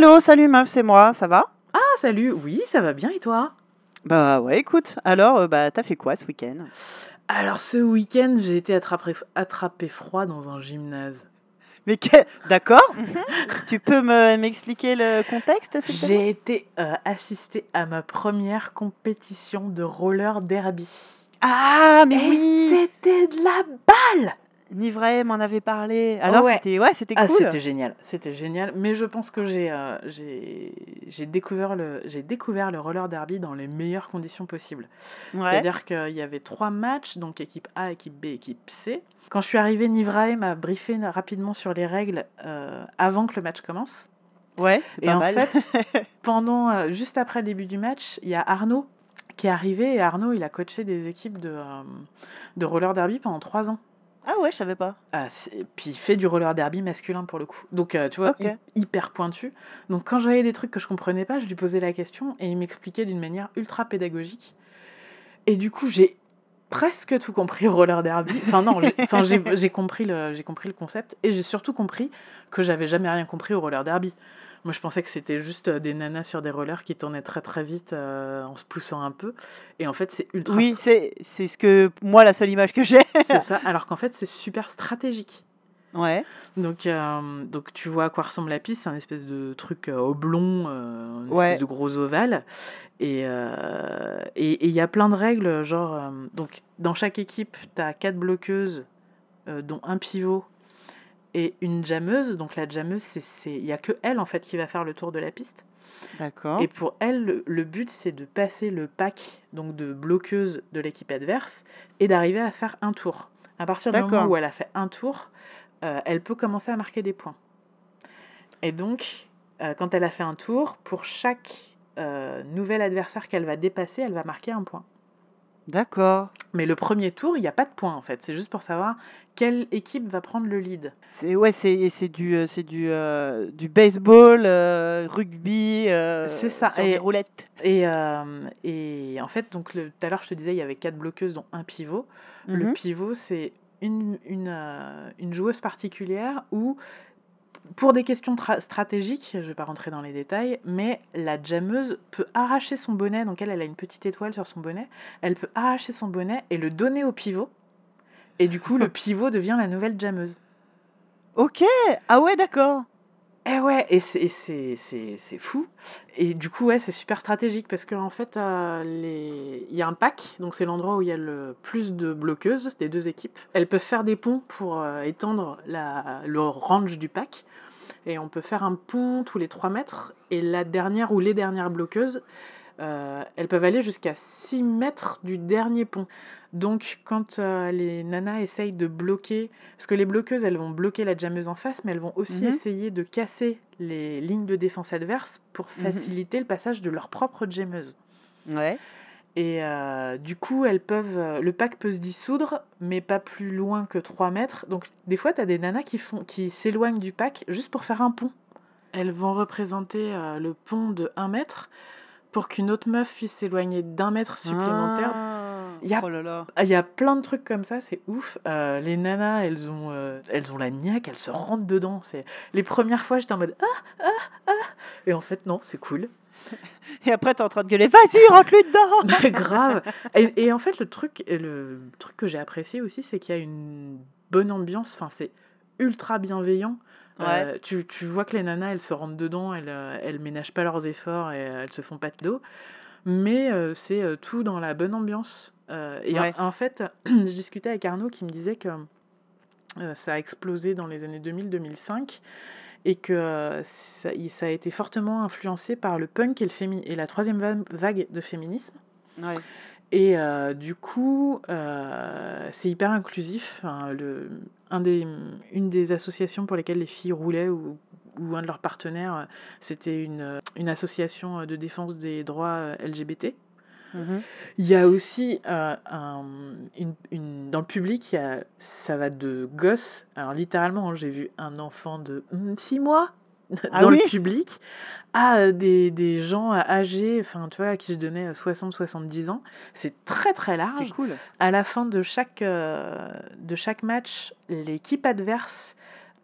Allô, salut meuf, c'est moi, ça va? Ah, salut, oui, ça va bien et toi? Bah ouais, écoute, alors, euh, bah t'as fait quoi ce week-end? Alors, ce week-end, j'ai été attrapé, attrapé froid dans un gymnase. Mais que... D'accord, mhm. Tu peux me m'expliquer le contexte, s'il te plaît? J'ai été euh, assister à ma première compétition de roller derby. Ah, mais Et oui! c'était de la balle! Nivray m'en avait parlé. Alors Ouais. c'était ouais, c'était Ah, cool. c'était génial, c'était génial. Mais je pense que j'ai euh, j'ai j'ai découvert le j'ai découvert le roller derby dans les meilleures conditions possibles. Ouais. C'est-à-dire qu'il y avait trois matchs, donc équipe A, équipe B, équipe C. Quand je suis arrivée, Nivrae m'a briefé rapidement sur les règles euh, avant que le match commence. Ouais, Et pas en mal. fait, Pendant, euh, juste après le début du match, il y a Arnaud qui est arrivé et Arnaud, il a coaché des équipes de, de roller derby pendant trois ans. Ah ouais, je savais pas. Ah, c'est- puis il fait du roller derby masculin pour le coup. Donc, euh, tu vois, Ok. hy- hyper pointu. Donc, quand j'avais des trucs que je comprenais pas, je lui posais la question et il m'expliquait d'une manière ultra pédagogique. Et du coup, j'ai presque tout compris au roller derby. Enfin, non, j'ai enfin, j'ai- j'ai compris, le- j'ai compris le concept et j'ai surtout compris que j'avais jamais rien compris au roller derby. Moi, je pensais que c'était juste euh, des nanas sur des rollers qui tournaient très très vite euh, en se poussant un peu. Et en fait, c'est ultra. Oui, c'est c'est ce que moi la seule image que j'ai. C'est ça. Alors qu'en fait, c'est super stratégique. Ouais. Donc, euh, donc tu vois à quoi ressemble la piste, c'est un espèce de truc oblong, euh, une Ouais. espèce de gros ovale. Et euh, et- et il y a plein de règles, genre, donc dans chaque équipe, tu as quatre bloqueuses, dont un pivot et une jammeuse. Donc la jammeuse, c'est, c'est, il y a que elle en fait qui va faire le tour de la piste. D'accord. Et pour elle, le, le but, c'est de passer le pack donc de bloqueuses de l'équipe adverse et d'arriver à faire un tour. À partir du moment où elle a fait un tour, euh, elle peut commencer à marquer des points. Et donc, euh, quand elle a fait un tour, pour chaque euh, nouvel adversaire qu'elle va dépasser, elle va marquer un point. D'accord. Mais le premier tour, il n'y a pas de points en fait. C'est juste pour savoir quelle équipe va prendre le lead. C'est ouais, c'est c'est du euh, c'est du euh, du baseball, euh, rugby, C'est ça, sur et- des roulettes. Et, et en fait, donc tout à l'heure, je te disais, il y avait quatre bloqueuses, dont un pivot. Le Mhm. pivot, c'est une, une, une joueuse particulière où, pour des questions tra- stratégiques, je ne vais pas rentrer dans les détails, mais la jammeuse peut arracher son bonnet, donc elle, elle a une petite étoile sur son bonnet, elle peut arracher son bonnet et le donner au pivot, et du coup, le pivot devient la nouvelle jammeuse. Ok. Ah ouais, d'accord. Eh ouais, et c'est fou. Et du coup, ouais, c'est super stratégique parce qu'en en fait, euh, les... il y a un pack, donc c'est l'endroit où il y a le plus de bloqueuses des deux équipes. Elles peuvent faire des ponts pour euh, étendre la... le range du pack. Et on peut faire un pont tous les 3 mètres. Et la dernière ou les dernières bloqueuses, euh, elles peuvent aller jusqu'à 6 mètres du dernier pont. Donc, quand euh, les nanas essayent de bloquer, parce que les bloqueuses, elles vont bloquer la jammeuse en face, mais elles vont aussi Mhm. essayer de casser les lignes de défense adverses pour Mhm. faciliter le passage de leur propre jammeuse. Ouais. Et euh, du coup, elles peuvent, le pack peut se dissoudre, mais pas plus loin que 3 mètres. Donc, des fois, tu as des nanas qui, font, qui s'éloignent du pack juste pour faire un pont. Elles vont représenter euh, le pont de 1 mètre pour qu'une autre meuf puisse s'éloigner d'un mètre supplémentaire. Ah. Il y a- Oh là là. Ah, Il y a plein de trucs comme ça, c'est ouf. Euh, les nanas, elles ont, euh, elles ont la niaque, elles se rentrent dedans. C'est les premières fois, j'étais en mode ah ah ah, et en fait non, c'est cool. Et après t'es en train de gueuler, vas-y, rentre-lui dedans. Grave. Et, et en fait, le truc, le truc que j'ai apprécié aussi, c'est qu'il y a une bonne ambiance. Enfin, c'est ultra bienveillant. Euh, tu, tu vois que les nanas, elles se rentrent dedans, elles, euh, elles ménagent pas leurs efforts et euh, elles se font pas de dos. Mais euh, c'est euh, tout dans la bonne ambiance. Et en- Ouais. en, fait, je discutais avec Arnaud qui me disait que ça a explosé dans les années 2000-2005 et que ça, a été fortement influencé par le punk et, le fémi- et la troisième va- vague de féminisme. Ouais. Et euh, du coup, euh, c'est hyper inclusif. Enfin, le, un des, une des associations pour lesquelles les filles roulaient ou, ou un de leurs partenaires, euh, c'était une, une association de défense des droits LGBT. Mhm. Il y a aussi euh, un, une, une- dans le public, il y a, ça va de gosses. Alors littéralement, hein, j'ai vu un enfant de 6 mois Ah dans oui le public à euh, des, des gens euh, âgés, enfin tu vois, à qui je donnais 60-70 ans. C'est très très large. Cool. À la fin de chaque, euh, de chaque match, l'équipe adverse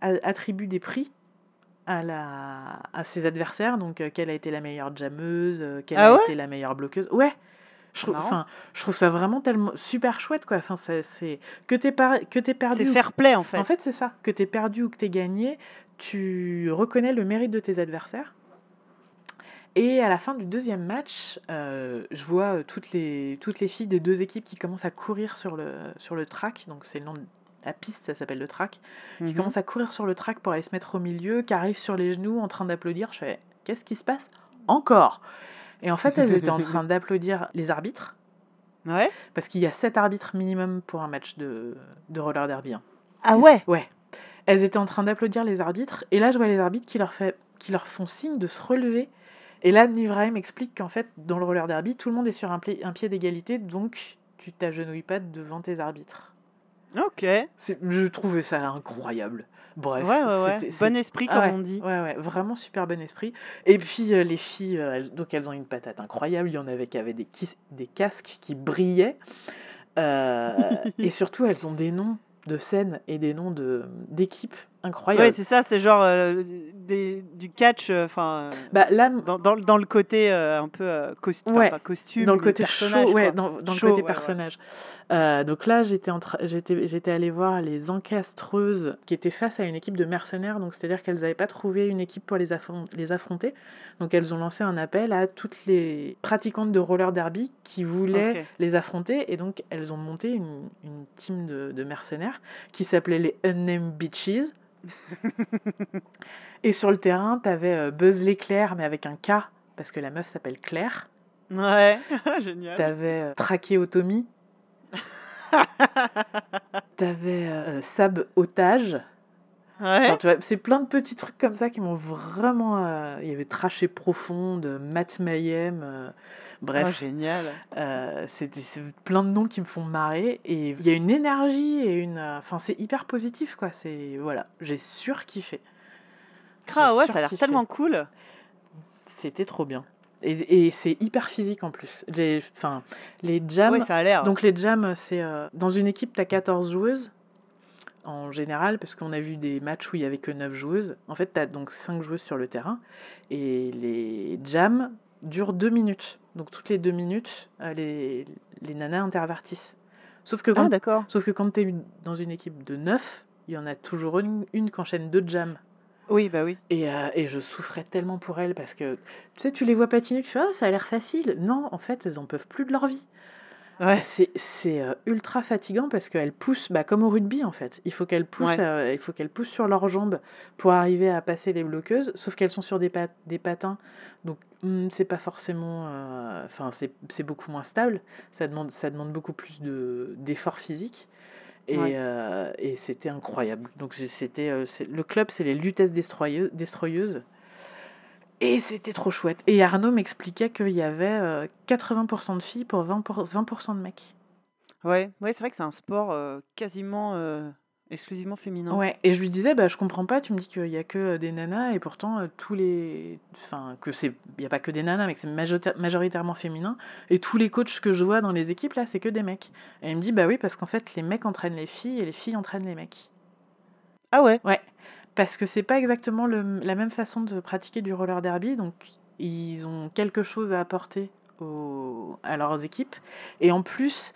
attribue des prix à, la, à ses adversaires, donc euh, quelle a été la meilleure jammeuse, euh, quelle Ah a ouais? été la meilleure bloqueuse? Ouais, je trouve, je ça vraiment tellement super chouette, quoi. Enfin, c'est- c'est que t'es par- que t'aies perdu C'est ou fair play en fait. en fait, c'est ça. Que t'aies perdu ou que t'aies gagné, tu reconnais le mérite de tes adversaires. Et à la fin du deuxième match, euh, je vois euh, toutes les, toutes les filles des deux équipes qui commencent à courir sur le, sur le track. Donc, c'est le nom de la piste, ça s'appelle le track. Qui Mhm. commencent à courir sur le track pour aller se mettre au milieu, qui arrivent sur les genoux en train d'applaudir. Je fais Qu'est-ce qui se passe Encore? Et en fait, elles étaient en train d'applaudir les arbitres. Ouais. Parce qu'il y a 7 arbitres minimum pour un match de, de roller derby. hein. Ah ouais? Ouais. Elles étaient en train d'applaudir les arbitres, et là je vois les arbitres qui leur, fait, qui leur font signe de se relever. Et là, Nivraim explique qu'en fait, dans le roller derby, tout le monde est sur un, pied d'égalité, donc tu t'agenouilles pas devant tes arbitres. Ok. C'est- Je trouvais ça incroyable. Bref, ouais ouais. c'était- Bon esprit ah comme on dit. Ouais, ouais, vraiment super bon esprit. Et puis euh, les filles, euh, elles- donc elles ont une patate incroyable. Il y en avait qui avaient des, casques qui brillaient. Euh, et surtout, elles ont des noms de scènes et des noms de d'équipes Ouais, c'est ça, c'est genre euh, des, du catch, euh, enfin, bah là, dans, dans, dans le côté euh, un peu euh, costume, Ouais, pas costume, dans le côté personnage, ouais, quoi. dans, le côté personnage. Euh, donc là, j'étais j'étais j'étais allée voir les encastreuses qui étaient face à une équipe de mercenaires, donc c'est-à-dire qu'elles n'avaient pas trouvé une équipe pour les, affron- les affronter, donc elles ont lancé un appel à toutes les pratiquantes de roller derby qui voulaient les affronter, et donc elles ont monté une, une team de, de mercenaires qui s'appelait les Unnamed Bitches. et sur le terrain, t'avais euh, Buzz l'éclair, mais avec un K, parce que la meuf s'appelle Claire. Ouais, génial. T'avais euh, Trachéotomie. T'avais euh, Sab Otage. ouais. Enfin, c'est plein de petits trucs comme ça qui m'ont vraiment. euh, Il y avait Traché Profonde, Matt Mayhem. euh, bref, Oh, génial. euh, c'est plein de noms qui me font marrer. Et il y a une énergie et une. Enfin, c'est hyper positif, quoi. C'est. Voilà, j'ai surkiffé. Ah ouais, ça a l'air tellement cool. C'était trop bien. Et, et c'est hyper physique en plus. Les, enfin, les jams. Ouais, ça a l'air. Donc les jams, c'est euh, dans une équipe, tu as 14 joueuses en général, parce qu'on a vu des matchs où il y avait que 9 joueuses. En fait, tu as donc 5 joueuses sur le terrain. Et les jams durent 2 minutes. Donc toutes les 2 minutes, euh, les, les nanas intervertissent. Sauf que Ah quand, d'accord. sauf que quand tu es dans une équipe de 9, il y en a toujours une, une qui enchaîne deux jams. Oui, bah oui. Et, euh, et je souffrais tellement pour elles parce que tu sais, tu les vois patiner, tu fais ah, ça a l'air facile. Non, en fait, elles en peuvent plus de leur vie. Ouais. C'est c'est, euh, ultra fatigant parce qu'elles poussent, bah, comme au rugby en fait. Il faut qu'elles poussent, Ouais. euh, il faut qu'elles poussent sur leurs jambes pour arriver à passer les bloqueuses. Sauf qu'elles sont sur des, pat- des patins, donc hmm, c'est pas forcément, euh, enfin c'est c'est beaucoup moins stable. Ça demande ça demande beaucoup plus de d'efforts physiques. Et, Ouais. et c'était incroyable. Donc j'ai- c'était c'est- le club, c'est les Lutèces destroyeuses. Et c'était trop chouette. Et Arnaud m'expliquait qu'il y avait euh, 80% de filles pour 20%, pour- 20 de mecs. Ouais, ouais, c'est vrai que c'est un sport euh, quasiment euh, exclusivement féminin. Ouais, et je lui disais, bah, je comprends pas, tu me dis qu'il y a que euh, des nanas, et pourtant, euh, tous les. Enfin, que c'est. Il n'y a pas que des nanas, mais que c'est majorita- majoritairement féminin, et tous les coachs que je vois dans les équipes, là, c'est que des mecs. Et il me dit, bah oui, parce qu'en fait, les mecs entraînent les filles, et les filles entraînent les mecs. Ah ouais? Ouais, parce que c'est pas exactement le- la même façon de pratiquer du roller derby, donc ils ont quelque chose à apporter aux- à leurs équipes. Et en plus,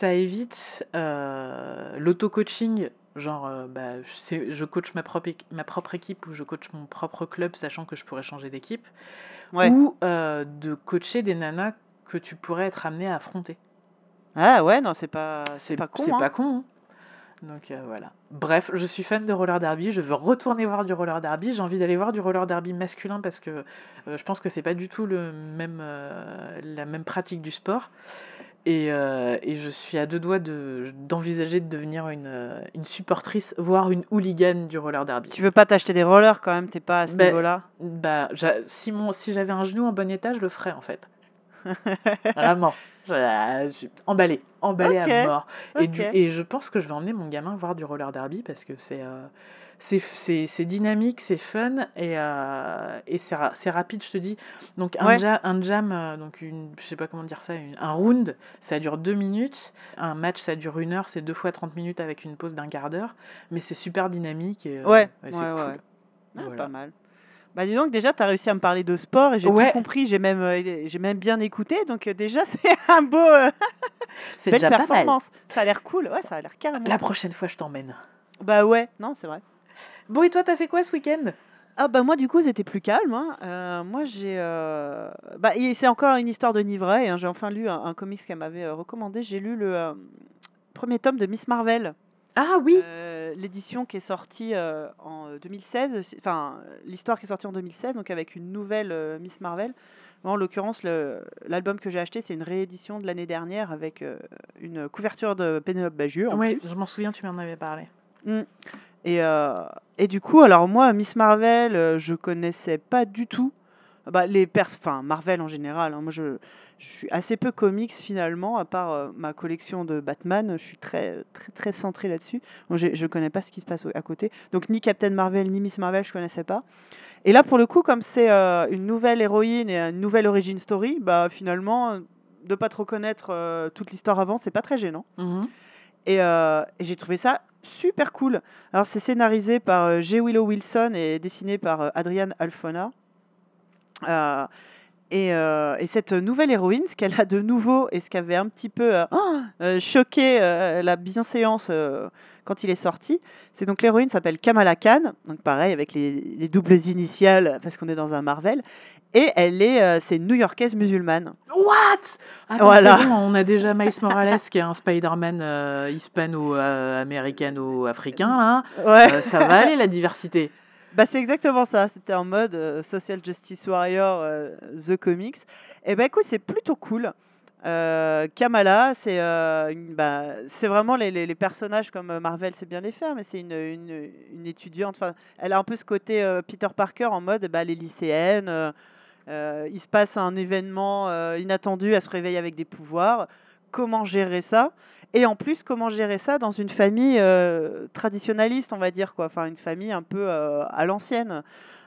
ça évite euh, l'auto-coaching, genre euh, bah, je, coach ma propre, ma propre équipe ou je coach mon propre club, sachant que je pourrais changer d'équipe, Ouais. ou euh, de coacher des nanas que tu pourrais être amené à affronter. Ah ouais, non, c'est pas, c'est pas con. C'est hein. pas con. hein. Donc euh, voilà. Bref, je suis fan de roller derby. Je veux retourner voir du roller derby. J'ai envie d'aller voir du roller derby masculin parce que euh, je pense que c'est pas du tout le même, euh, la même pratique du sport. Et, et je suis à deux doigts de- d'envisager de, devenir une, une supportrice, voire une hooligan du roller derby. Tu veux pas t'acheter des rollers quand même, t'es pas à ce Ben, niveau-là? Bah, si, mon, si j'avais un genou en bon état, je le ferais en fait. Vraiment. Je- suis emballé, emballé Ok, à mort. Et, du- ok. et je pense que je vais emmener mon gamin voir du roller derby parce que c'est euh, c'est dynamique, c'est fun et, euh, et c'est ra- c'est rapide, je te dis. Donc un, Ouais. ja- un jam, euh, donc une, je sais pas comment dire ça, une- un round, ça dure deux minutes. Un match, ça dure une heure, c'est deux fois 30 minutes avec une pause d'un quart d'heure. Mais c'est super dynamique et euh, Ouais, c'est ouais, cool. Ah, Voilà. pas mal. Bah dis donc déjà tu as réussi à me parler de sport et j'ai Ouais. tout compris, j'ai même euh, j'ai même bien écouté donc euh, déjà c'est un beau euh, C'est belle déjà pas mal. performance. Ça a l'air cool. Ouais, ça a l'air carrément. La prochaine fois, je t'emmène. Bah ouais, non, c'est vrai. Bon, et toi, t'as fait quoi ce week-end? Ah bah moi du coup c'était plus calme. hein. Euh, moi j'ai bah c'est encore une histoire de Nivray. hein. J'ai enfin lu un, un comics qu'elle m'avait recommandé. J'ai lu le premier tome de Miss Marvel, Ah oui l'édition qui est sortie euh, en euh, 2016. c'est- Enfin l'histoire qui est sortie en 2016 donc avec une nouvelle euh, Miss Marvel. En l'occurrence l'album que j'ai acheté c'est une réédition de l'année dernière avec euh, une couverture de Penelope Bagieux. en Oui, je m'en souviens, tu m'en avais parlé. Mm. Et, euh, et du coup, alors moi, Miss Marvel, euh, je connaissais pas du tout. Bah, les pers enfin Marvel en général. hein. Moi, je, je suis assez peu comics finalement, à part euh, ma collection de Batman. Je suis très très très centré là-dessus. Je connais pas ce qui se passe à côté. Donc ni Captain Marvel ni Miss Marvel, je connaissais pas. Et là, pour le coup, comme c'est euh, une nouvelle héroïne et une nouvelle origin story, bah finalement, euh, de pas trop connaître euh, toute l'histoire avant, c'est pas très gênant. Mhm. Et, euh, et j'ai trouvé ça super cool. Alors, c'est scénarisé par euh, J. Willow Wilson et dessiné par euh, Adrian Alfona. Euh, et, euh, et cette nouvelle héroïne, ce qu'elle a de nouveau et ce qui avait un petit peu euh, ah, euh, choqué euh, la bienséance quand il est sorti, c'est donc l'héroïne s'appelle Kamala Khan, donc pareil avec les, les doubles initiales parce qu'on est dans un Marvel, et elle est, c'est une New-Yorkaise musulmane. What? Attends, Voilà. c'est bon, on a déjà Miles Morales qui est un Spider-Man hispano-américano-africain, là. Ouais. Ça va aller, la diversité. Bah, c'est exactement ça. C'était en mode euh, Social Justice Warrior, euh, The Comics. Et bah écoute, c'est plutôt cool. Euh, Kamala, c'est bah, vraiment les, personnages comme Marvel sait bien les faire, mais c'est une, une, une étudiante. Elle a un peu ce côté Peter Parker en mode bah, les lycéennes. il se passe un événement inattendu, elle se réveille avec des pouvoirs. Comment gérer ça? Et en plus, comment gérer ça dans une famille euh, traditionnaliste, on va dire quoi? Enfin, une famille un peu euh, à l'ancienne.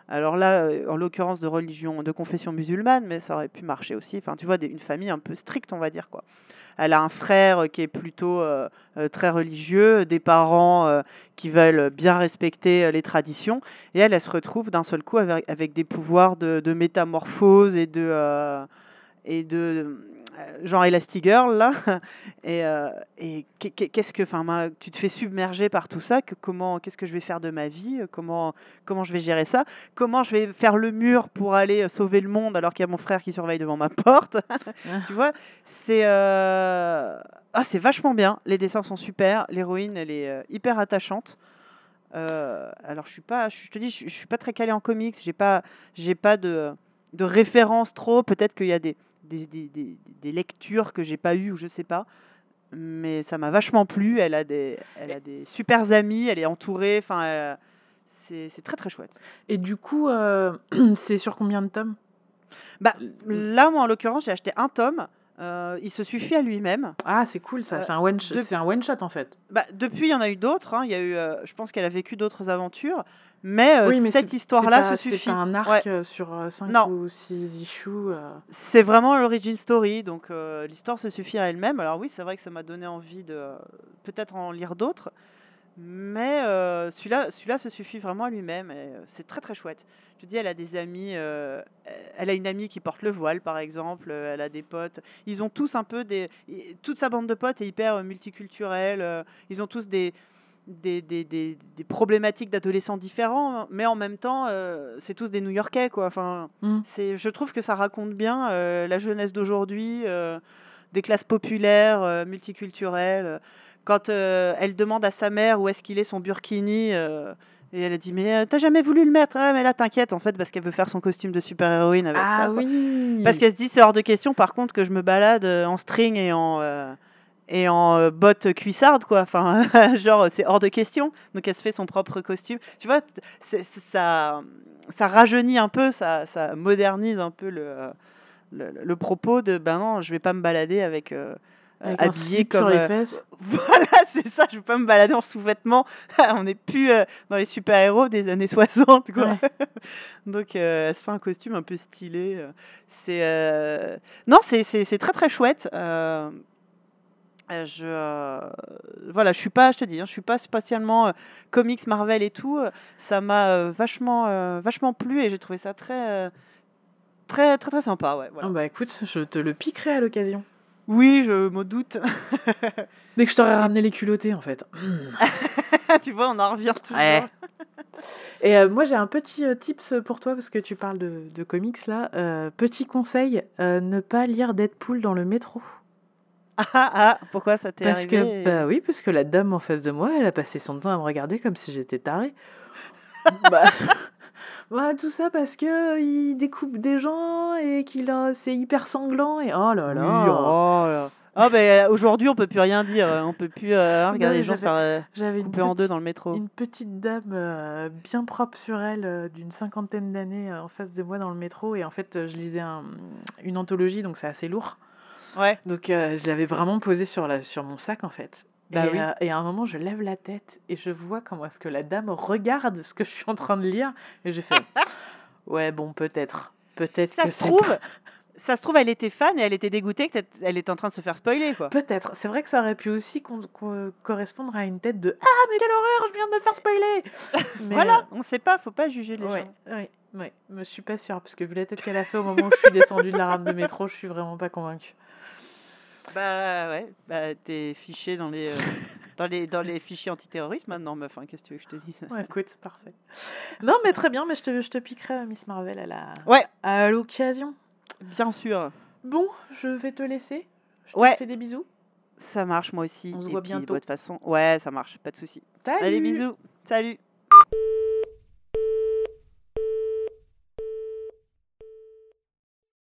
Alors là, euh, en l'occurrence de religion, de confession musulmane, mais ça aurait pu marcher aussi. Enfin, tu vois, une famille un peu stricte, on va dire quoi. Elle a un frère qui est plutôt très religieux, des parents qui veulent bien respecter les traditions, et elle, elle se retrouve d'un seul coup avec, des pouvoirs de, métamorphose et de genre Elastigirl là. Et, euh, et qu'est- qu'est- qu'est-ce que enfin tu te fais submerger par tout ça que comment qu'est-ce que je vais faire de ma vie euh, comment comment je vais gérer ça comment je vais faire le mur pour aller euh, sauver le monde alors qu'il y a mon frère qui surveille devant ma porte tu vois. C'est euh, ah c'est vachement bien. Les dessins sont super l'héroïne elle est euh, hyper attachante. Euh, alors je suis pas je te dis je, je suis pas très calé en comics j'ai pas j'ai pas de de références trop. Peut-être qu'il y a des des, des, des, des lectures que j'ai pas eues ou je sais pas mais ça m'a vachement plu elle a des elle a des super amis elle est entourée enfin elle- c'est c'est très très chouette Et du coup, euh, c'est sur combien de tomes? Bah là moi en l'occurrence j'ai acheté un tome euh, il se suffit à lui-même Ah, c'est cool ça, Euh, c'est un one shot, de- c'est un one shot en fait. Bah, depuis, il y en a eu d'autres. hein. Il y a eu, euh, je pense qu'elle a vécu d'autres aventures. Mais, euh, oui, mais cette histoire-là se suffit. C'est un arc Ouais. euh, sur 5 Non. ou 6 issues. euh. C'est vraiment l'origin story. Donc, euh, l'histoire se suffit à elle-même. Alors, oui, c'est vrai que ça m'a donné envie de euh, peut-être en lire d'autres. Mais euh, celui-là, celui-là se suffit vraiment à lui-même. Et euh, c'est très, très chouette. Je te dis, elle a des amis. euh, elle a une amie qui porte le voile, par exemple. euh, Elle a des potes. Ils ont tous un peu des. Toute sa bande de potes est hyper euh, multiculturelle. euh, Ils ont tous des. Des, des, des, des problématiques d'adolescents différents, mais en même temps, euh, c'est tous des New-Yorkais, quoi. Enfin, Mm. c'est, je trouve que ça raconte bien euh, la jeunesse d'aujourd'hui, euh, des classes populaires, multiculturelles. Quand elle demande à sa mère où est-ce qu'il est son burkini, et elle a dit mais t'as jamais voulu le mettre, ah, mais là t'inquiète en fait parce qu'elle veut faire son costume de super-héroïne avec Ah ça. oui Parce qu'elle se dit c'est hors de question par contre que je me balade en string et en et en euh, bottes cuissardes quoi. Enfin genre c'est hors de question. Donc elle se fait son propre costume. Tu vois, ça ça rajeunit un peu, ça ça modernise un peu le le, le propos de ben non, je vais pas me balader avec euh, Avec habillé comme sur les euh, fesses. voilà, c'est ça, je veux pas me balader en sous-vêtements. On n'est plus euh, dans les super-héros des années 60, quoi. Ouais. Donc, elle se fait un costume un peu stylé. C'est. Non, c'est très très chouette. Euh, je, heu, voilà, je suis pas je te dis, hein, je suis pas spécialement, heu, comics Marvel et tout, heu, ça m'a, vachement, vachement plu et j'ai trouvé ça très, très, très, très sympa, ouais, Ah bah, écoute, je te le piquerai à l'occasion. Oui, je me doute. Dès que je t'aurai Et ramené les culottés, en fait. tu vois, on en revient Ouais. toujours. Et moi, j'ai un petit, tips, pour toi parce que tu parles de de comics là, petit conseil, ne pas lire Deadpool dans le métro. Ah, ah, pourquoi ça t'est Parce que arrivé bah, oui, parce que la dame en face de moi, elle a passé son temps à me regarder comme si j'étais tarée. Bah bah, tout ça parce qu'il découpe des gens et qu'il a c'est hyper sanglant et oh là Oui, là! oh là ah beh, aujourd'hui, on peut plus rien dire, on peut plus, heu, Non, regarder mais les gens se j'avais faire, j'avais une couper en 2 petite dans le métro. une petite dame, bien propre sur elle, d'une cinquantaine d'années, en face de moi dans le métro et en fait, je lisais un, une anthologie donc c'est assez lourd. Ouais. Donc heu, je l'avais vraiment posée sur la sur mon sac en fait. Bah Et oui. heu, et à un moment, je lève la tête et je vois comment est-ce que la dame regarde ce que je suis en train de lire et j'ai fait: «Ouais, bon, peut-être, peut-être Ça que se trouve pas» ça se trouve, elle était fan et elle était dégoûtée que tu elle était en train de se faire spoiler, quoi. Peut-être. C'est vrai que ça aurait pu aussi con co correspondre à une tête de: «Ah mais quelle horreur, je viens de me faire spoiler!» mais Voilà, on sait pas, faut pas juger les ouais, gens. ouais, mais je suis pas sûre parce que vu la tête qu'elle a fait au moment où je suis descendue de la rame de métro, je suis vraiment pas convaincue. Bah, ouais, bah, tu es fichée dans les, heu, dans les dans les fichiers antiterroristes maintenant, meuf, hein, qu'est-ce que tu veux que je te dise? Ouais, écoute, parfait. Non, mais très bien, mais je te je te piquerai, Miss Marvel à la Ouais, à l'occasion. bien sûr. Bon, je vais te laisser. Je te Ouais. fais des bisous. Ça marche, moi aussi On se et voit puis, bah, de bientôt. toute façon ouais, ça marche, pas de souci. Allez, bisous. Salut.